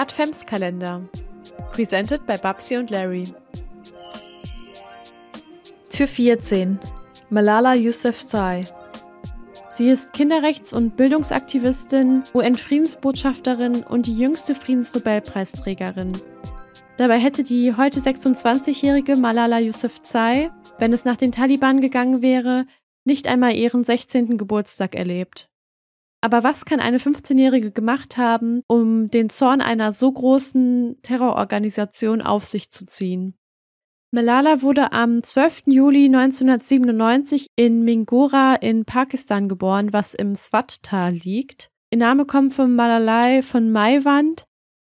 Adventskalender. Presented by Babsi und Larry. Tür 14. Malala Yousafzai. Sie ist Kinderrechts- und Bildungsaktivistin, UN-Friedensbotschafterin und die jüngste Friedensnobelpreisträgerin. Dabei hätte die heute 26-jährige Malala Yousafzai, wenn es nach den Taliban gegangen wäre, nicht einmal ihren 16. Geburtstag erlebt. Aber was kann eine 15-Jährige gemacht haben, um den Zorn einer so großen Terrororganisation auf sich zu ziehen? Malala wurde am 12. Juli 1997 in Mingora in Pakistan geboren, was im Swat-Tal liegt. Ihr Name kommt von Malalai von Maiwand,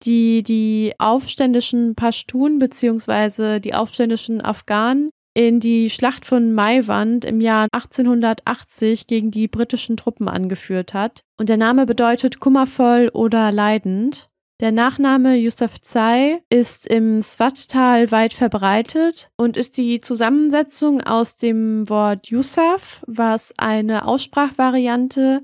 die die aufständischen Pashtun bzw. die aufständischen Afghanen in die Schlacht von Maiwand im Jahr 1880 gegen die britischen Truppen angeführt hat. Und der Name bedeutet kummervoll oder leidend. Der Nachname Yousafzai ist im Swat-Tal weit verbreitet und ist die Zusammensetzung aus dem Wort Yusuf, was eine Aussprachvariante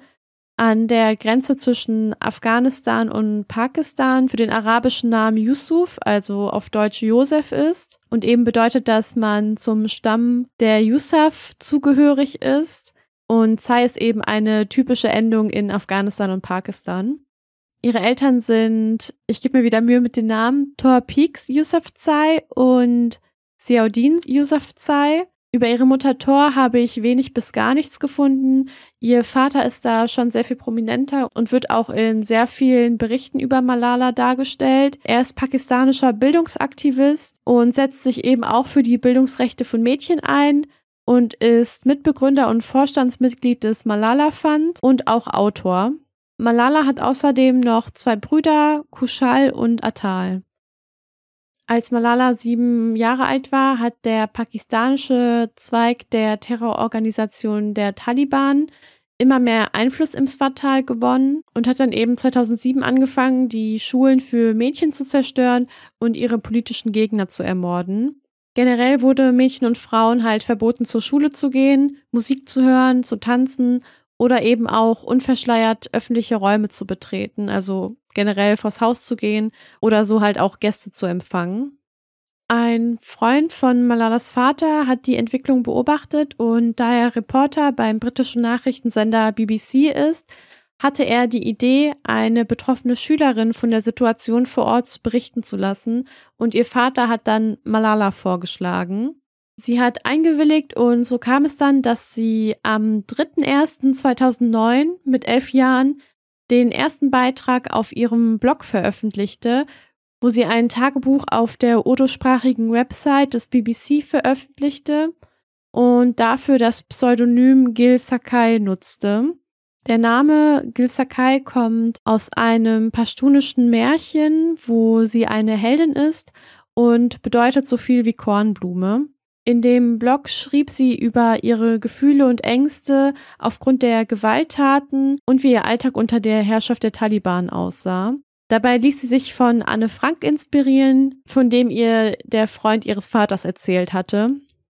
an der Grenze zwischen Afghanistan und Pakistan für den arabischen Namen Yusuf, also auf Deutsch Josef ist. Und eben bedeutet, dass man zum Stamm der Yusuf zugehörig ist. Und Zai ist eben eine typische Endung in Afghanistan und Pakistan. Ihre Eltern sind, ich gebe mir wieder Mühe mit den Namen, Tor Peaks Yusuf Zai und Xiaodin Yusuf Zai. Über ihre Mutter Thor habe ich wenig bis gar nichts gefunden. Ihr Vater ist da schon sehr viel prominenter und wird auch in sehr vielen Berichten über Malala dargestellt. Er ist pakistanischer Bildungsaktivist und setzt sich eben auch für die Bildungsrechte von Mädchen ein und ist Mitbegründer und Vorstandsmitglied des Malala Fund und auch Autor. Malala hat außerdem noch zwei Brüder, Kushal und Atal. Als Malala sieben Jahre alt war, hat der pakistanische Zweig der Terrororganisation der Taliban immer mehr Einfluss im Swat-Tal gewonnen und hat dann eben 2007 angefangen, die Schulen für Mädchen zu zerstören und ihre politischen Gegner zu ermorden. Generell wurde Mädchen und Frauen halt verboten, zur Schule zu gehen, Musik zu hören, zu tanzen oder eben auch unverschleiert öffentliche Räume zu betreten, also generell vors Haus zu gehen oder so halt auch Gäste zu empfangen. Ein Freund von Malalas Vater hat die Entwicklung beobachtet und da er Reporter beim britischen Nachrichtensender BBC ist, hatte er die Idee, eine betroffene Schülerin von der Situation vor Ort berichten zu lassen und ihr Vater hat dann Malala vorgeschlagen. Sie hat eingewilligt und so kam es dann, dass sie am 3.1.2009 mit elf Jahren den ersten Beitrag auf ihrem Blog veröffentlichte, wo sie ein Tagebuch auf der odosprachigen Website des BBC veröffentlichte und dafür das Pseudonym Gil Sakai nutzte. Der Name Gil Sakai kommt aus einem pashtunischen Märchen, wo sie eine Heldin ist und bedeutet so viel wie Kornblume. In dem Blog schrieb sie über ihre Gefühle und Ängste aufgrund der Gewalttaten und wie ihr Alltag unter der Herrschaft der Taliban aussah. Dabei ließ sie sich von Anne Frank inspirieren, von dem ihr der Freund ihres Vaters erzählt hatte.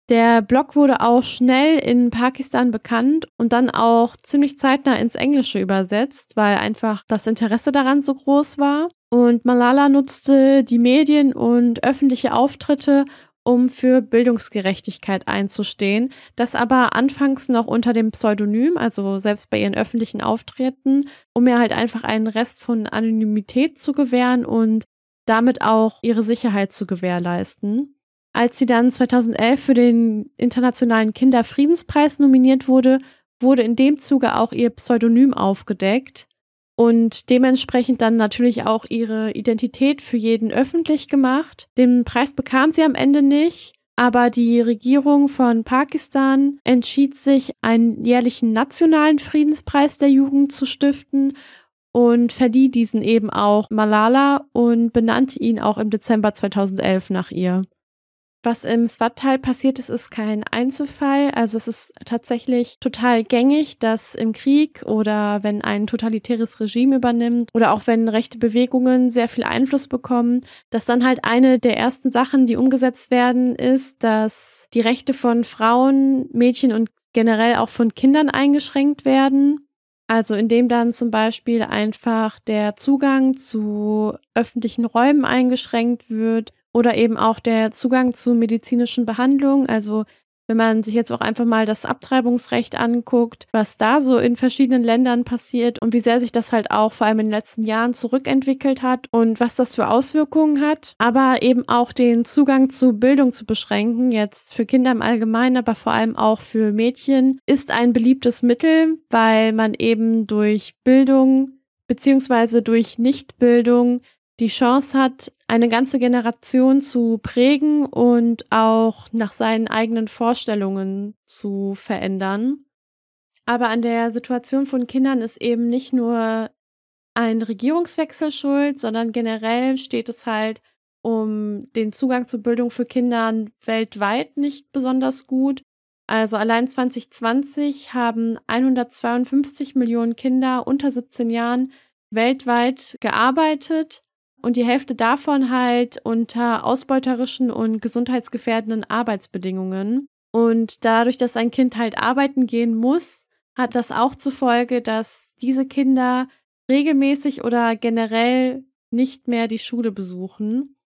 Der Blog wurde auch schnell in Pakistan bekannt und dann auch ziemlich zeitnah ins Englische übersetzt, weil einfach das Interesse daran so groß war. Und Malala nutzte die Medien und öffentliche Auftritte, um für Bildungsgerechtigkeit einzustehen, das aber anfangs noch unter dem Pseudonym, also selbst bei ihren öffentlichen Auftritten, um ihr halt einfach einen Rest von Anonymität zu gewähren und damit auch ihre Sicherheit zu gewährleisten. Als sie dann 2011 für den Internationalen Kinderfriedenspreis nominiert wurde, wurde in dem Zuge auch ihr Pseudonym aufgedeckt und dementsprechend dann natürlich auch ihre Identität für jeden öffentlich gemacht. Den Preis bekam sie am Ende nicht, aber die Regierung von Pakistan entschied sich, einen jährlichen nationalen Friedenspreis der Jugend zu stiften und verlieh diesen eben auch Malala und benannte ihn auch im Dezember 2011 nach ihr. Was im Swat-Tal passiert ist, ist kein Einzelfall. Also es ist tatsächlich total gängig, dass im Krieg oder wenn ein totalitäres Regime übernimmt oder auch wenn rechte Bewegungen sehr viel Einfluss bekommen, dass dann halt eine der ersten Sachen, die umgesetzt werden, ist, dass die Rechte von Frauen, Mädchen und generell auch von Kindern eingeschränkt werden. Also indem dann zum Beispiel einfach der Zugang zu öffentlichen Räumen eingeschränkt wird oder eben auch der Zugang zu medizinischen Behandlungen. Also wenn man sich jetzt auch einfach mal das Abtreibungsrecht anguckt, was da so in verschiedenen Ländern passiert und wie sehr sich das halt auch vor allem in den letzten Jahren zurückentwickelt hat und was das für Auswirkungen hat, aber eben auch den Zugang zu Bildung zu beschränken, jetzt für Kinder im Allgemeinen, aber vor allem auch für Mädchen, ist ein beliebtes Mittel, weil man eben durch Bildung beziehungsweise durch Nichtbildung die Chance hat, eine ganze Generation zu prägen und auch nach seinen eigenen Vorstellungen zu verändern. Aber an der Situation von Kindern ist eben nicht nur ein Regierungswechsel schuld, sondern generell steht es halt um den Zugang zu Bildung für Kinder weltweit nicht besonders gut. Also allein 2020 haben 152 Millionen Kinder unter 17 Jahren weltweit gearbeitet und die Hälfte davon halt unter ausbeuterischen und gesundheitsgefährdenden Arbeitsbedingungen. Und dadurch, dass ein Kind halt arbeiten gehen muss, hat das auch zur Folge, dass diese Kinder regelmäßig oder generell nicht mehr die Schule besuchen.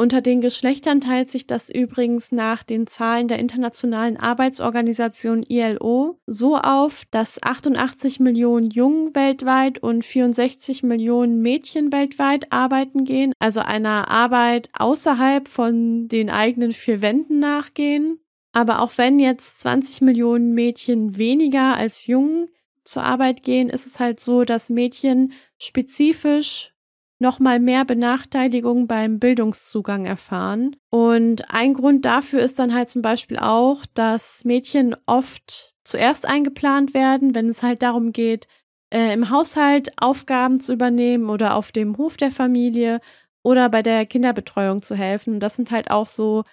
Unter den Geschlechtern teilt sich das übrigens nach den Zahlen der Internationalen Arbeitsorganisation ILO so auf, dass 88 Millionen Jungen weltweit und 64 Millionen Mädchen weltweit arbeiten gehen, also einer Arbeit außerhalb von den eigenen vier Wänden nachgehen. Aber auch wenn jetzt 20 Millionen Mädchen weniger als Jungen zur Arbeit gehen, ist es halt so, dass Mädchen spezifisch nochmal mehr Benachteiligung beim Bildungszugang erfahren. Und ein Grund dafür ist dann halt zum Beispiel auch, dass Mädchen oft zuerst eingeplant werden, wenn es halt darum geht, äh, im Haushalt Aufgaben zu übernehmen oder auf dem Hof der Familie oder bei der Kinderbetreuung zu helfen. Das sind halt auch so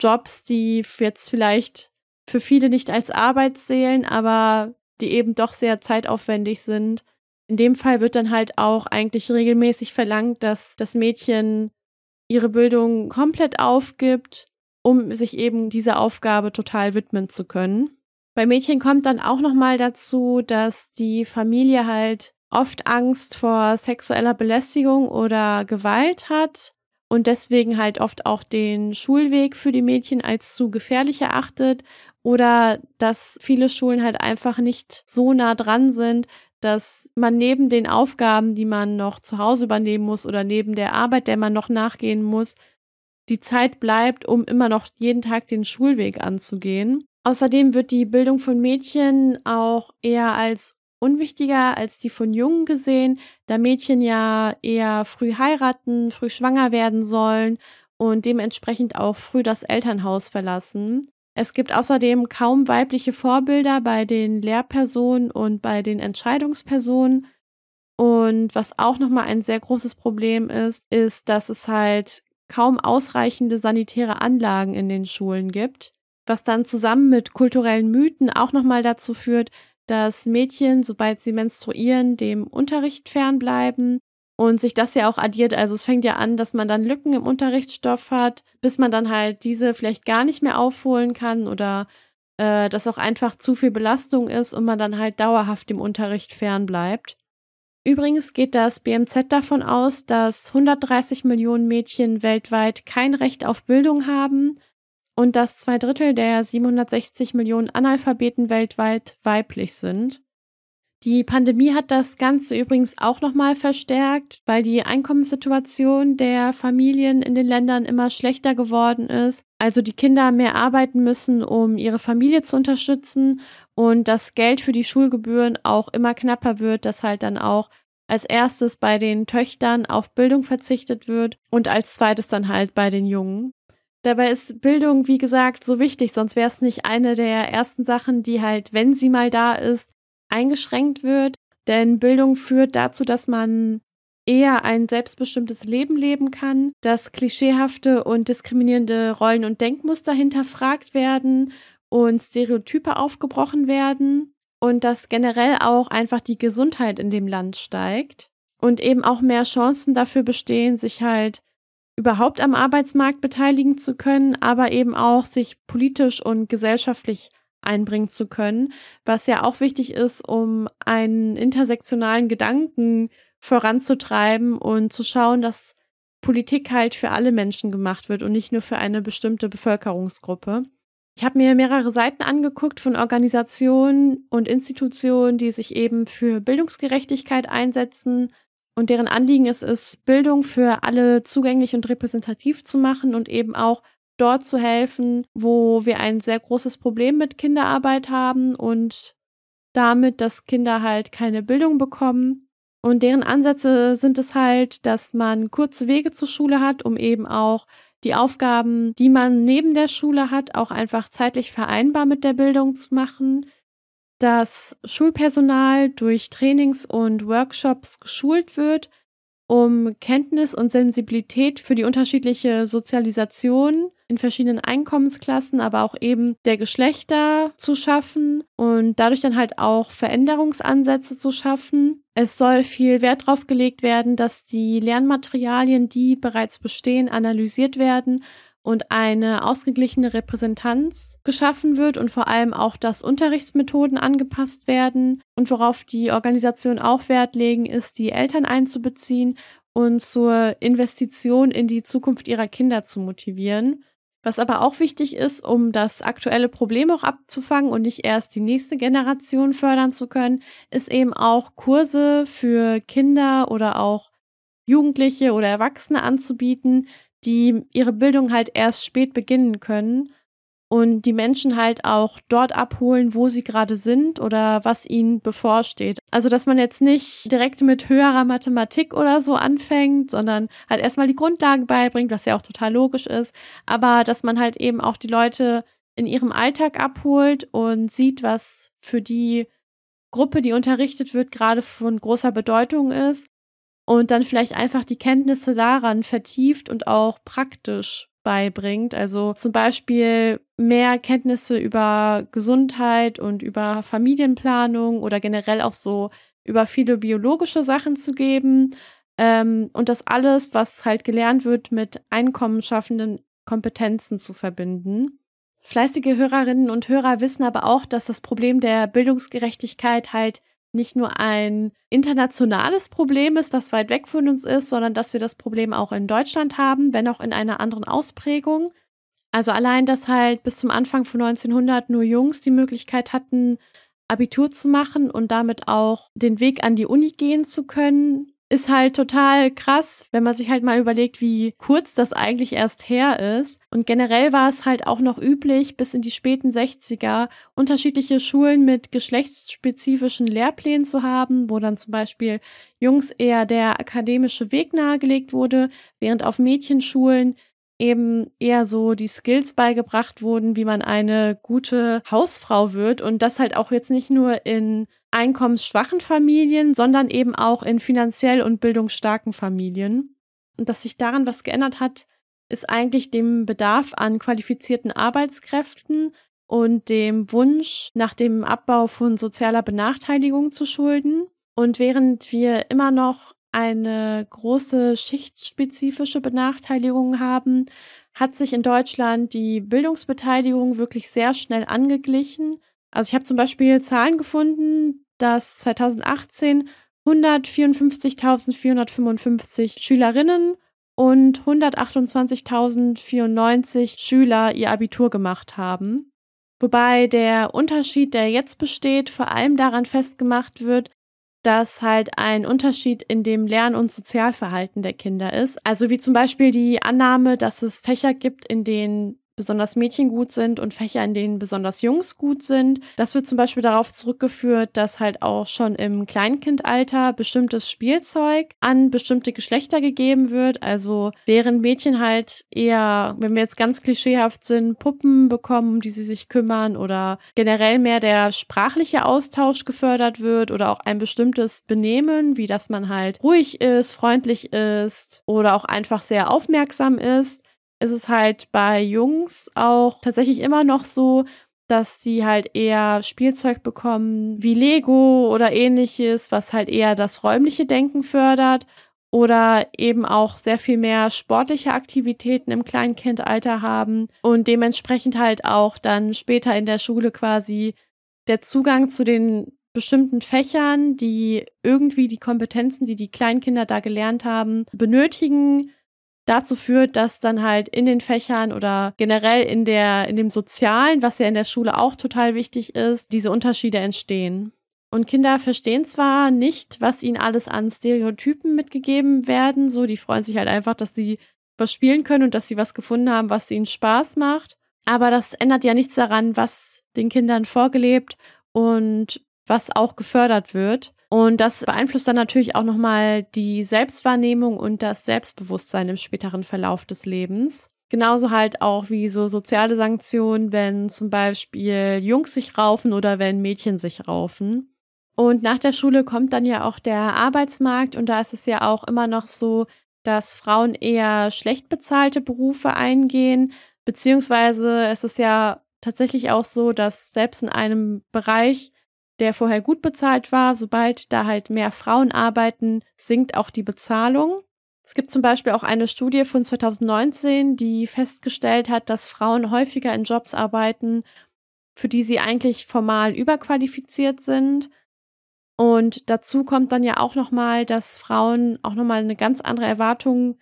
Jobs, die jetzt vielleicht für viele nicht als Arbeit zählen, aber die eben doch sehr zeitaufwendig sind in dem Fall wird dann halt auch eigentlich regelmäßig verlangt, dass das Mädchen ihre Bildung komplett aufgibt, um sich eben dieser Aufgabe total widmen zu können. Bei Mädchen kommt dann auch noch mal dazu, dass die Familie halt oft Angst vor sexueller Belästigung oder Gewalt hat und deswegen halt oft auch den Schulweg für die Mädchen als zu gefährlich erachtet oder dass viele Schulen halt einfach nicht so nah dran sind, dass man neben den Aufgaben, die man noch zu Hause übernehmen muss oder neben der Arbeit, der man noch nachgehen muss, die Zeit bleibt, um immer noch jeden Tag den Schulweg anzugehen. Außerdem wird die Bildung von Mädchen auch eher als unwichtiger als die von Jungen gesehen, da Mädchen ja eher früh heiraten, früh schwanger werden sollen und dementsprechend auch früh das Elternhaus verlassen. Es gibt außerdem kaum weibliche Vorbilder bei den Lehrpersonen und bei den Entscheidungspersonen. Und was auch nochmal ein sehr großes Problem ist, ist, dass es halt kaum ausreichende sanitäre Anlagen in den Schulen gibt, was dann zusammen mit kulturellen Mythen auch nochmal dazu führt, dass Mädchen, sobald sie menstruieren, dem Unterricht fernbleiben und sich das ja auch addiert. Also es fängt ja an, dass man dann Lücken im Unterrichtsstoff hat, bis man dann halt diese vielleicht gar nicht mehr aufholen kann oder äh, dass auch einfach zu viel Belastung ist und man dann halt dauerhaft dem Unterricht fernbleibt. Übrigens geht das BMZ davon aus, dass 130 Millionen Mädchen weltweit kein Recht auf Bildung haben und dass zwei Drittel der 760 Millionen Analphabeten weltweit weiblich sind. Die Pandemie hat das Ganze übrigens auch nochmal verstärkt, weil die Einkommenssituation der Familien in den Ländern immer schlechter geworden ist. Also die Kinder mehr arbeiten müssen, um ihre Familie zu unterstützen und das Geld für die Schulgebühren auch immer knapper wird, dass halt dann auch als erstes bei den Töchtern auf Bildung verzichtet wird und als zweites dann halt bei den Jungen. Dabei ist Bildung, wie gesagt, so wichtig, sonst wäre es nicht eine der ersten Sachen, die halt, wenn sie mal da ist, eingeschränkt wird. Denn Bildung führt dazu, dass man eher ein selbstbestimmtes Leben leben kann, dass klischeehafte und diskriminierende Rollen und Denkmuster hinterfragt werden und Stereotype aufgebrochen werden und dass generell auch einfach die Gesundheit in dem Land steigt und eben auch mehr Chancen dafür bestehen, sich halt überhaupt am Arbeitsmarkt beteiligen zu können, aber eben auch sich politisch und gesellschaftlich einbringen zu können, was ja auch wichtig ist, um einen intersektionalen Gedanken voranzutreiben und zu schauen, dass Politik halt für alle Menschen gemacht wird und nicht nur für eine bestimmte Bevölkerungsgruppe. Ich habe mir mehrere Seiten angeguckt von Organisationen und Institutionen, die sich eben für Bildungsgerechtigkeit einsetzen und deren Anliegen es ist, Bildung für alle zugänglich und repräsentativ zu machen und eben auch dort zu helfen, wo wir ein sehr großes Problem mit Kinderarbeit haben und damit, dass Kinder halt keine Bildung bekommen. Und deren Ansätze sind es halt, dass man kurze Wege zur Schule hat, um eben auch die Aufgaben, die man neben der Schule hat, auch einfach zeitlich vereinbar mit der Bildung zu machen, dass Schulpersonal durch Trainings und Workshops geschult wird, um Kenntnis und Sensibilität für die unterschiedliche Sozialisation in verschiedenen Einkommensklassen, aber auch eben der Geschlechter zu schaffen und dadurch dann halt auch Veränderungsansätze zu schaffen. Es soll viel Wert darauf gelegt werden, dass die Lernmaterialien, die bereits bestehen, analysiert werden und eine ausgeglichene Repräsentanz geschaffen wird und vor allem auch, dass Unterrichtsmethoden angepasst werden. Und worauf die Organisation auch Wert legen, ist, die Eltern einzubeziehen und zur Investition in die Zukunft ihrer Kinder zu motivieren. Was aber auch wichtig ist, um das aktuelle Problem auch abzufangen und nicht erst die nächste Generation fördern zu können, ist eben auch Kurse für Kinder oder auch Jugendliche oder Erwachsene anzubieten, die ihre Bildung halt erst spät beginnen können und die Menschen halt auch dort abholen, wo sie gerade sind oder was ihnen bevorsteht. Also, dass man jetzt nicht direkt mit höherer Mathematik oder so anfängt, sondern halt erstmal die Grundlagen beibringt, was ja auch total logisch ist, aber dass man halt eben auch die Leute in ihrem Alltag abholt und sieht, was für die Gruppe, die unterrichtet wird, gerade von großer Bedeutung ist und dann vielleicht einfach die Kenntnisse daran vertieft und auch praktisch beibringt. Also zum Beispiel mehr Kenntnisse über Gesundheit und über Familienplanung oder generell auch so über viele biologische Sachen zu geben. Ähm, und das alles, was halt gelernt wird, mit einkommensschaffenden Kompetenzen zu verbinden. Fleißige Hörerinnen und Hörer wissen aber auch, dass das Problem der Bildungsgerechtigkeit halt nicht nur ein internationales Problem ist, was weit weg von uns ist, sondern dass wir das Problem auch in Deutschland haben, wenn auch in einer anderen Ausprägung. Also allein, dass halt bis zum Anfang von 1900 nur Jungs die Möglichkeit hatten, Abitur zu machen und damit auch den Weg an die Uni gehen zu können, ist halt total krass, wenn man sich halt mal überlegt, wie kurz das eigentlich erst her ist. Und generell war es halt auch noch üblich, bis in die späten 60er unterschiedliche Schulen mit geschlechtsspezifischen Lehrplänen zu haben, wo dann zum Beispiel Jungs eher der akademische Weg nahegelegt wurde, während auf Mädchenschulen eben eher so die Skills beigebracht wurden, wie man eine gute Hausfrau wird und das halt auch jetzt nicht nur in einkommensschwachen Familien, sondern eben auch in finanziell und bildungsstarken Familien. Und dass sich daran was geändert hat, ist eigentlich dem Bedarf an qualifizierten Arbeitskräften und dem Wunsch nach dem Abbau von sozialer Benachteiligung zu schulden. Und während wir immer noch eine große schichtsspezifische Benachteiligung haben, hat sich in Deutschland die Bildungsbeteiligung wirklich sehr schnell angeglichen. Also ich habe zum Beispiel Zahlen gefunden, dass 2018 154.455 Schülerinnen und 128.094 Schüler ihr Abitur gemacht haben. Wobei der Unterschied, der jetzt besteht, vor allem daran festgemacht wird, dass halt ein Unterschied in dem Lern- und Sozialverhalten der Kinder ist. Also wie zum Beispiel die Annahme, dass es Fächer gibt, in denen besonders Mädchen gut sind und Fächer, in denen besonders Jungs gut sind. Das wird zum Beispiel darauf zurückgeführt, dass halt auch schon im Kleinkindalter bestimmtes Spielzeug an bestimmte Geschlechter gegeben wird. Also während Mädchen halt eher, wenn wir jetzt ganz klischeehaft sind, Puppen bekommen, um die sie sich kümmern oder generell mehr der sprachliche Austausch gefördert wird oder auch ein bestimmtes Benehmen, wie dass man halt ruhig ist, freundlich ist oder auch einfach sehr aufmerksam ist ist es halt bei Jungs auch tatsächlich immer noch so, dass sie halt eher Spielzeug bekommen wie Lego oder ähnliches, was halt eher das räumliche Denken fördert oder eben auch sehr viel mehr sportliche Aktivitäten im Kleinkindalter haben und dementsprechend halt auch dann später in der Schule quasi der Zugang zu den bestimmten Fächern, die irgendwie die Kompetenzen, die die Kleinkinder da gelernt haben, benötigen, dazu führt, dass dann halt in den Fächern oder generell in der in dem Sozialen, was ja in der Schule auch total wichtig ist, diese Unterschiede entstehen. Und Kinder verstehen zwar nicht, was ihnen alles an Stereotypen mitgegeben werden, so die freuen sich halt einfach, dass sie was spielen können und dass sie was gefunden haben, was ihnen Spaß macht. Aber das ändert ja nichts daran, was den Kindern vorgelebt und was auch gefördert wird. Und das beeinflusst dann natürlich auch nochmal die Selbstwahrnehmung und das Selbstbewusstsein im späteren Verlauf des Lebens. Genauso halt auch wie so soziale Sanktionen, wenn zum Beispiel Jungs sich raufen oder wenn Mädchen sich raufen. Und nach der Schule kommt dann ja auch der Arbeitsmarkt und da ist es ja auch immer noch so, dass Frauen eher schlecht bezahlte Berufe eingehen, beziehungsweise es ist ja tatsächlich auch so, dass selbst in einem Bereich, der vorher gut bezahlt war, sobald da halt mehr Frauen arbeiten, sinkt auch die Bezahlung. Es gibt zum Beispiel auch eine Studie von 2019, die festgestellt hat, dass Frauen häufiger in Jobs arbeiten, für die sie eigentlich formal überqualifiziert sind. Und dazu kommt dann ja auch nochmal, dass Frauen auch nochmal eine ganz andere Erwartung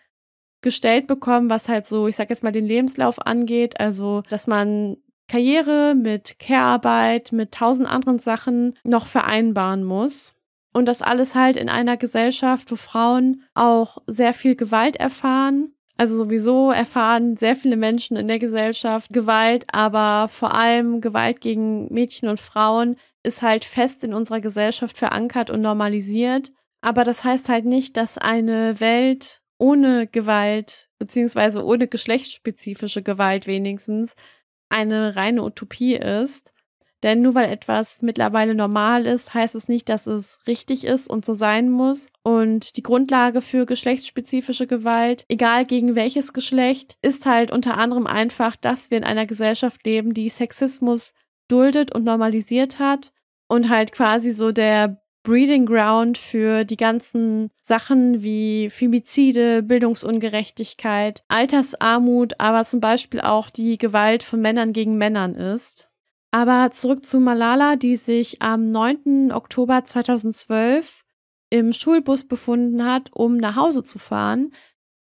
gestellt bekommen, was halt so, ich sag jetzt mal, den Lebenslauf angeht. Also, dass man Karriere mit Care-Arbeit, mit tausend anderen Sachen noch vereinbaren muss. Und das alles halt in einer Gesellschaft, wo Frauen auch sehr viel Gewalt erfahren. Also sowieso erfahren sehr viele Menschen in der Gesellschaft Gewalt, aber vor allem Gewalt gegen Mädchen und Frauen ist halt fest in unserer Gesellschaft verankert und normalisiert. Aber das heißt halt nicht, dass eine Welt ohne Gewalt, beziehungsweise ohne geschlechtsspezifische Gewalt wenigstens, eine reine Utopie ist. Denn nur weil etwas mittlerweile normal ist, heißt es nicht, dass es richtig ist und so sein muss. Und die Grundlage für geschlechtsspezifische Gewalt, egal gegen welches Geschlecht, ist halt unter anderem einfach, dass wir in einer Gesellschaft leben, die Sexismus duldet und normalisiert hat und halt quasi so der Breeding Ground für die ganzen Sachen wie Femizide, Bildungsungerechtigkeit, Altersarmut, aber zum Beispiel auch die Gewalt von Männern gegen Männern ist. Aber zurück zu Malala, die sich am 9. Oktober 2012 im Schulbus befunden hat, um nach Hause zu fahren.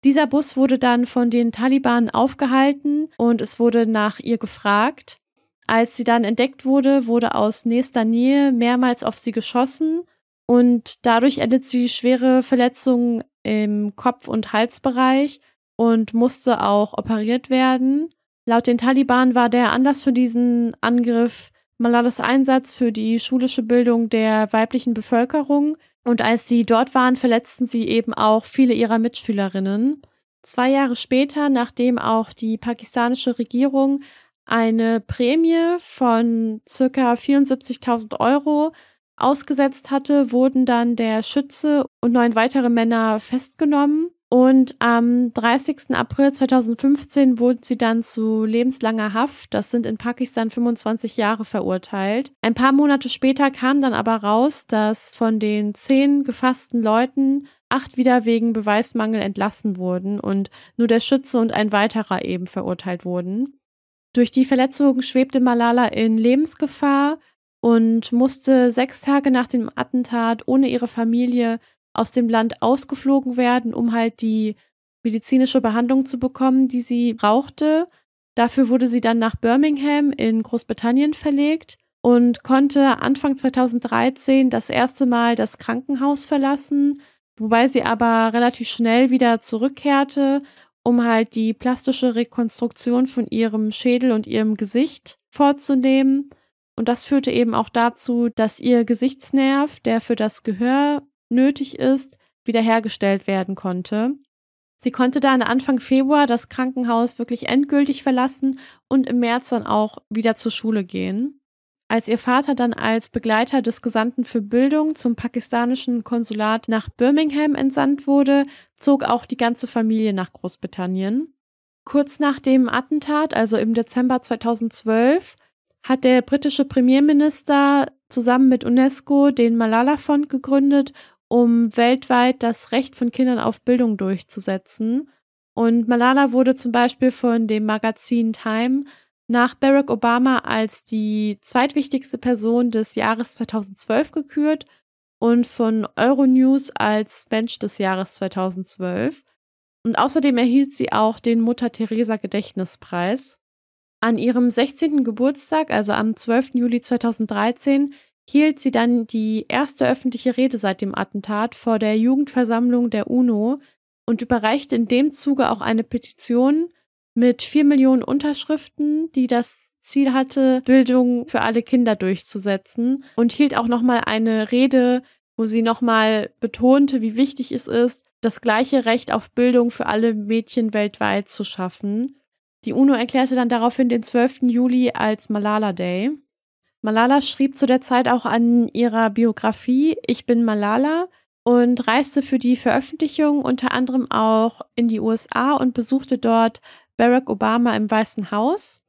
Dieser Bus wurde dann von den Taliban aufgehalten und es wurde nach ihr gefragt. Als sie dann entdeckt wurde, wurde aus nächster Nähe mehrmals auf sie geschossen und dadurch erlitt sie schwere Verletzungen im Kopf- und Halsbereich und musste auch operiert werden. Laut den Taliban war der Anlass für diesen Angriff Malalas Einsatz für die schulische Bildung der weiblichen Bevölkerung. Und als sie dort waren, verletzten sie eben auch viele ihrer Mitschülerinnen. Zwei Jahre später, nachdem auch die pakistanische Regierung eine Prämie von circa 74.000 Euro ausgesetzt hatte, wurden dann der Schütze und neun weitere Männer festgenommen. Und am 30. April 2015 wurden sie dann zu lebenslanger Haft, das sind in Pakistan 25 Jahre verurteilt. Ein paar Monate später kam dann aber raus, dass von den zehn gefassten Leuten acht wieder wegen Beweismangel entlassen wurden und nur der Schütze und ein weiterer eben verurteilt wurden. Durch die Verletzungen schwebte Malala in Lebensgefahr und musste sechs Tage nach dem Attentat ohne ihre Familie aus dem Land ausgeflogen werden, um halt die medizinische Behandlung zu bekommen, die sie brauchte. Dafür wurde sie dann nach Birmingham in Großbritannien verlegt und konnte Anfang 2013 das erste Mal das Krankenhaus verlassen, wobei sie aber relativ schnell wieder zurückkehrte um halt die plastische Rekonstruktion von ihrem Schädel und ihrem Gesicht vorzunehmen. Und das führte eben auch dazu, dass ihr Gesichtsnerv, der für das Gehör nötig ist, wiederhergestellt werden konnte. Sie konnte dann Anfang Februar das Krankenhaus wirklich endgültig verlassen und im März dann auch wieder zur Schule gehen. Als ihr Vater dann als Begleiter des Gesandten für Bildung zum pakistanischen Konsulat nach Birmingham entsandt wurde, zog auch die ganze Familie nach Großbritannien. Kurz nach dem Attentat, also im Dezember 2012, hat der britische Premierminister zusammen mit UNESCO den Malala Fond gegründet, um weltweit das Recht von Kindern auf Bildung durchzusetzen. Und Malala wurde zum Beispiel von dem Magazin Time nach Barack Obama als die zweitwichtigste Person des Jahres 2012 gekürt und von Euronews als Mensch des Jahres 2012. Und außerdem erhielt sie auch den Mutter Teresa Gedächtnispreis. An ihrem 16. Geburtstag, also am 12. Juli 2013, hielt sie dann die erste öffentliche Rede seit dem Attentat vor der Jugendversammlung der UNO und überreichte in dem Zuge auch eine Petition mit vier Millionen Unterschriften, die das Ziel hatte, Bildung für alle Kinder durchzusetzen und hielt auch nochmal eine Rede, wo sie nochmal betonte, wie wichtig es ist, das gleiche Recht auf Bildung für alle Mädchen weltweit zu schaffen. Die UNO erklärte dann daraufhin den 12. Juli als Malala Day. Malala schrieb zu der Zeit auch an ihrer Biografie Ich bin Malala und reiste für die Veröffentlichung unter anderem auch in die USA und besuchte dort Barack Obama im Weißen Haus,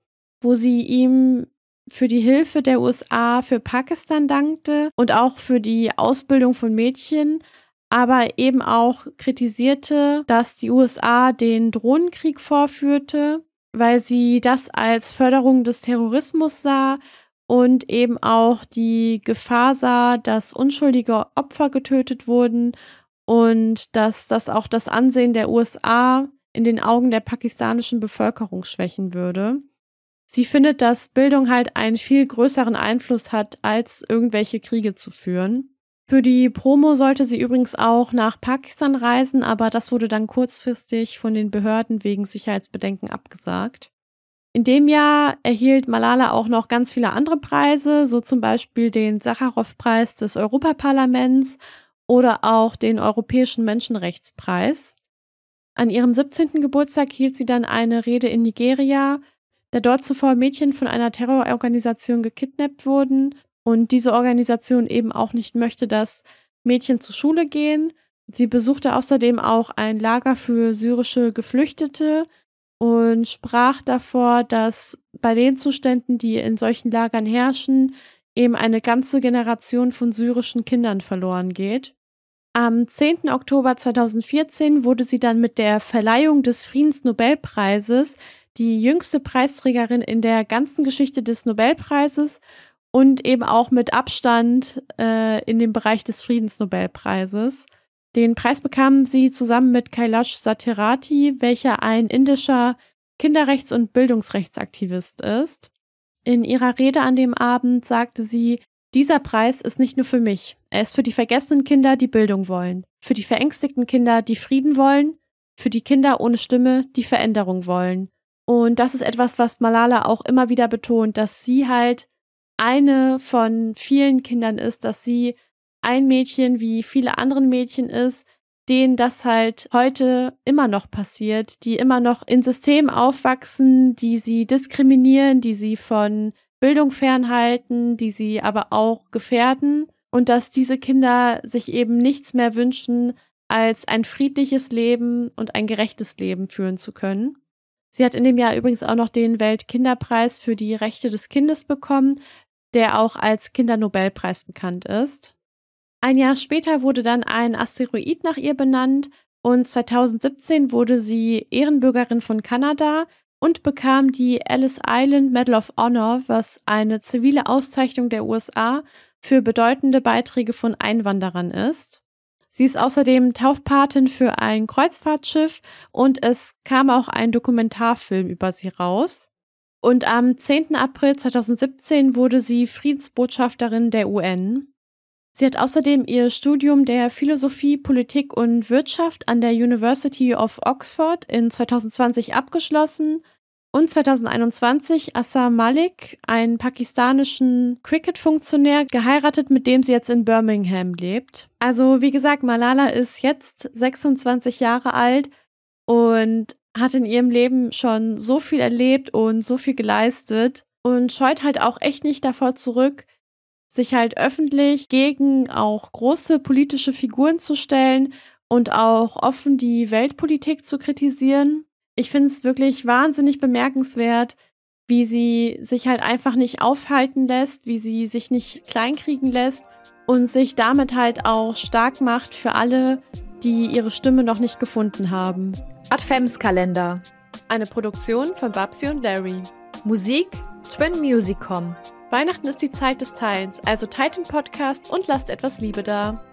wo sie ihm für die Hilfe der USA für Pakistan dankte und auch für die Ausbildung von Mädchen, aber eben auch kritisierte, dass die USA den Drohnenkrieg vorführte, weil sie das als Förderung des Terrorismus sah und eben auch die Gefahr sah, dass unschuldige Opfer getötet wurden und dass das auch das Ansehen der USA in den Augen der pakistanischen Bevölkerung schwächen würde. Sie findet, dass Bildung halt einen viel größeren Einfluss hat, als irgendwelche Kriege zu führen. Für die Promo sollte sie übrigens auch nach Pakistan reisen, aber das wurde dann kurzfristig von den Behörden wegen Sicherheitsbedenken abgesagt. In dem Jahr erhielt Malala auch noch ganz viele andere Preise, so zum Beispiel den Sacharow-Preis des Europaparlaments oder auch den Europäischen Menschenrechtspreis. An ihrem 17. Geburtstag hielt sie dann eine Rede in Nigeria, da dort zuvor Mädchen von einer Terrororganisation gekidnappt wurden und diese Organisation eben auch nicht möchte, dass Mädchen zur Schule gehen. Sie besuchte außerdem auch ein Lager für syrische Geflüchtete und sprach davor, dass bei den Zuständen, die in solchen Lagern herrschen, eben eine ganze Generation von syrischen Kindern verloren geht. Am 10. Oktober 2014 wurde sie dann mit der Verleihung des Friedensnobelpreises die jüngste Preisträgerin in der ganzen Geschichte des Nobelpreises und eben auch mit Abstand äh, in dem Bereich des Friedensnobelpreises. Den Preis bekam sie zusammen mit Kailash Satyarthi, welcher ein indischer Kinderrechts- und Bildungsrechtsaktivist ist. In ihrer Rede an dem Abend sagte sie, dieser Preis ist nicht nur für mich, er ist für die vergessenen Kinder, die Bildung wollen, für die verängstigten Kinder, die Frieden wollen, für die Kinder ohne Stimme, die Veränderung wollen. Und das ist etwas, was Malala auch immer wieder betont, dass sie halt eine von vielen Kindern ist, dass sie ein Mädchen wie viele anderen Mädchen ist, denen das halt heute immer noch passiert, die immer noch in Systemen aufwachsen, die sie diskriminieren, die sie von Bildung fernhalten, die sie aber auch gefährden und dass diese Kinder sich eben nichts mehr wünschen, als ein friedliches Leben und ein gerechtes Leben führen zu können. Sie hat in dem Jahr übrigens auch noch den Weltkinderpreis für die Rechte des Kindes bekommen, der auch als Kindernobelpreis bekannt ist. Ein Jahr später wurde dann ein Asteroid nach ihr benannt und 2017 wurde sie Ehrenbürgerin von Kanada und bekam die Ellis Island Medal of Honor, was eine zivile Auszeichnung der USA für bedeutende Beiträge von Einwanderern ist. Sie ist außerdem Taufpatin für ein Kreuzfahrtschiff und es kam auch ein Dokumentarfilm über sie raus. Und am 10. April 2017 wurde sie Friedensbotschafterin der UN. Sie hat außerdem ihr Studium der Philosophie, Politik und Wirtschaft an der University of Oxford in 2020 abgeschlossen und 2021 Assam Malik, einen pakistanischen Cricket-Funktionär, geheiratet, mit dem sie jetzt in Birmingham lebt. Also wie gesagt, Malala ist jetzt 26 Jahre alt und hat in ihrem Leben schon so viel erlebt und so viel geleistet und scheut halt auch echt nicht davor zurück, sich halt öffentlich gegen auch große politische Figuren zu stellen und auch offen die Weltpolitik zu kritisieren. Ich finde es wirklich wahnsinnig bemerkenswert, wie sie sich halt einfach nicht aufhalten lässt, wie sie sich nicht kleinkriegen lässt und sich damit halt auch stark macht für alle, die ihre Stimme noch nicht gefunden haben. Adventskalender. Eine Produktion von Babsi und Larry. Musik Twin Musicom. Weihnachten ist die Zeit des Teilens, also teilt den Podcast und lasst etwas Liebe da.